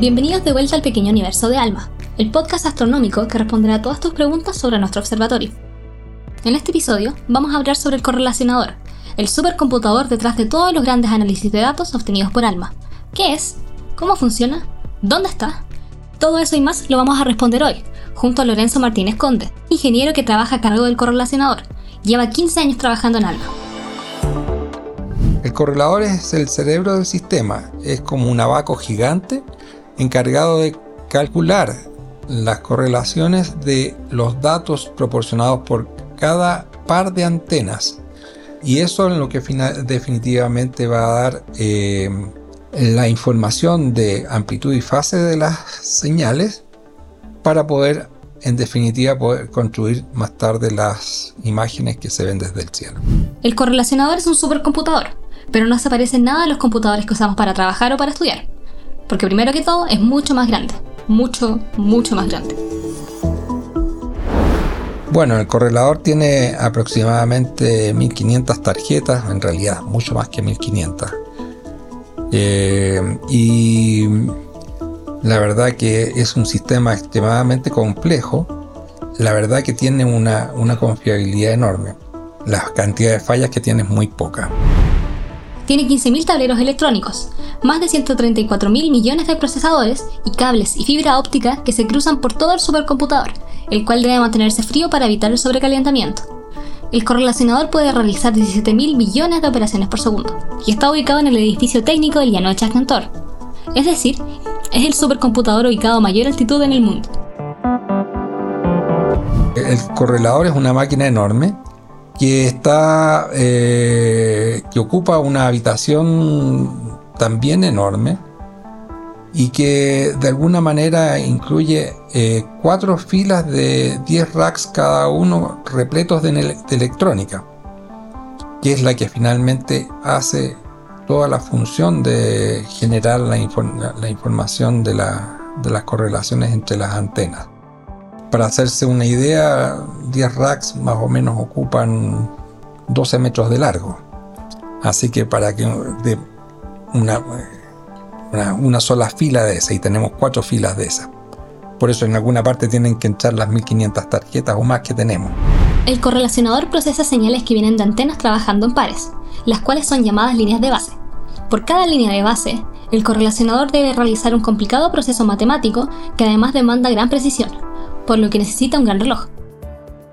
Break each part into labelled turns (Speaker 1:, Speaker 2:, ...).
Speaker 1: Bienvenidos de vuelta al pequeño universo de Alma, el podcast astronómico que responderá a todas tus preguntas sobre nuestro observatorio. En este episodio vamos a hablar sobre el correlacionador, el supercomputador detrás de todos los grandes análisis de datos obtenidos por Alma. ¿Qué es? ¿Cómo funciona? ¿Dónde está? Todo eso y más lo vamos a responder hoy, junto a Lorenzo Martínez Conde, ingeniero que trabaja a cargo del correlacionador. Lleva 15 años trabajando en Alma.
Speaker 2: El correlador es el cerebro del sistema, es como un abaco gigante encargado de calcular las correlaciones de los datos proporcionados por cada par de antenas. Y eso es lo que definitivamente va a dar eh, la información de amplitud y fase de las señales para poder, en definitiva, poder construir más tarde las imágenes que se ven desde el cielo.
Speaker 1: El correlacionador es un supercomputador, pero no se parece nada a los computadores que usamos para trabajar o para estudiar. Porque primero que todo es mucho más grande. Mucho, mucho más grande.
Speaker 2: Bueno, el correlador tiene aproximadamente 1500 tarjetas, en realidad mucho más que 1500. Eh, y la verdad que es un sistema extremadamente complejo. La verdad que tiene una, una confiabilidad enorme. La cantidad de fallas que tiene es muy poca.
Speaker 1: Tiene 15.000 tableros electrónicos, más de 134.000 millones de procesadores y cables y fibra óptica que se cruzan por todo el supercomputador, el cual debe mantenerse frío para evitar el sobrecalentamiento. El correlacionador puede realizar 17.000 millones de operaciones por segundo y está ubicado en el edificio técnico del llano de Cantor. Es decir, es el supercomputador ubicado a mayor altitud en el mundo.
Speaker 2: El correlador es una máquina enorme que está eh, que ocupa una habitación también enorme y que de alguna manera incluye eh, cuatro filas de 10 racks cada uno repletos de, electrónica, que es la que finalmente hace toda la función de generar la, información de las correlaciones entre las antenas. Para hacerse una idea, 10 racks más o menos ocupan 12 metros de largo. Así que para que de una, una, sola fila de esa y tenemos cuatro filas de esas. Por eso en alguna parte tienen que entrar las 1500 tarjetas o más que tenemos.
Speaker 1: El correlacionador procesa señales que vienen de antenas trabajando en pares, las cuales son llamadas líneas de base. Por cada línea de base, el correlacionador debe realizar un complicado proceso matemático que además demanda gran precisión, por lo que necesita un gran reloj.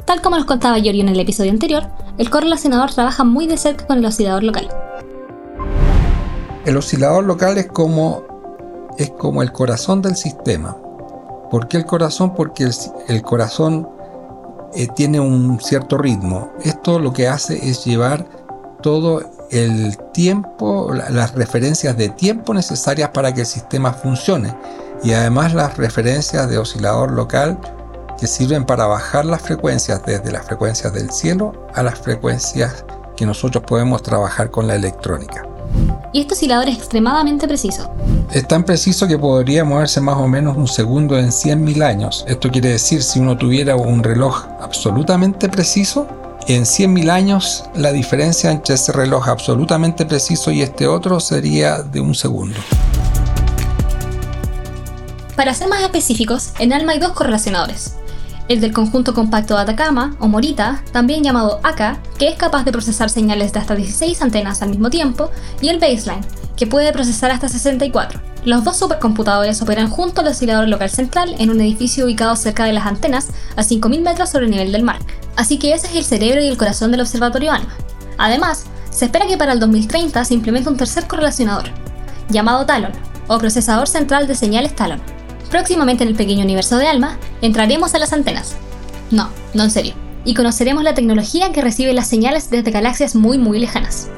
Speaker 1: Tal como nos contaba Giorgio en el episodio anterior, el correlacionador trabaja muy de cerca con el oscilador local.
Speaker 2: El oscilador local es como, es como el corazón del sistema. ¿Por qué el corazón? Porque el, corazón eh, tiene un cierto ritmo. Esto lo que hace es llevar todo el tiempo, las referencias de tiempo necesarias para que el sistema funcione y además las referencias de oscilador local que sirven para bajar las frecuencias desde las frecuencias del cielo a las frecuencias que nosotros podemos trabajar con la electrónica.
Speaker 1: Y este oscilador es extremadamente preciso.
Speaker 2: Es tan preciso que podría moverse más o menos un segundo en 100.000 años. Esto quiere decir si uno tuviera un reloj absolutamente preciso, en 100.000 años la diferencia entre ese reloj absolutamente preciso y este otro sería de un segundo.
Speaker 1: Para ser más específicos, en ALMA hay dos correlacionadores, el del conjunto compacto de Atacama, o Morita, también llamado ACA, que es capaz de procesar señales de hasta 16 antenas al mismo tiempo, y el Baseline, que puede procesar hasta 64. Los dos supercomputadores operan junto al oscilador local central en un edificio ubicado cerca de las antenas a 5.000 metros sobre el nivel del mar. Así que ese es el cerebro y el corazón del observatorio ALMA. Además, se espera que para el 2030 se implemente un tercer correlacionador, llamado Talon, o procesador central de señales Talon Próximamente en el pequeño universo de Alma, entraremos a las antenas. No, no en serio. Y conoceremos la tecnología que recibe las señales desde galaxias muy muy lejanas.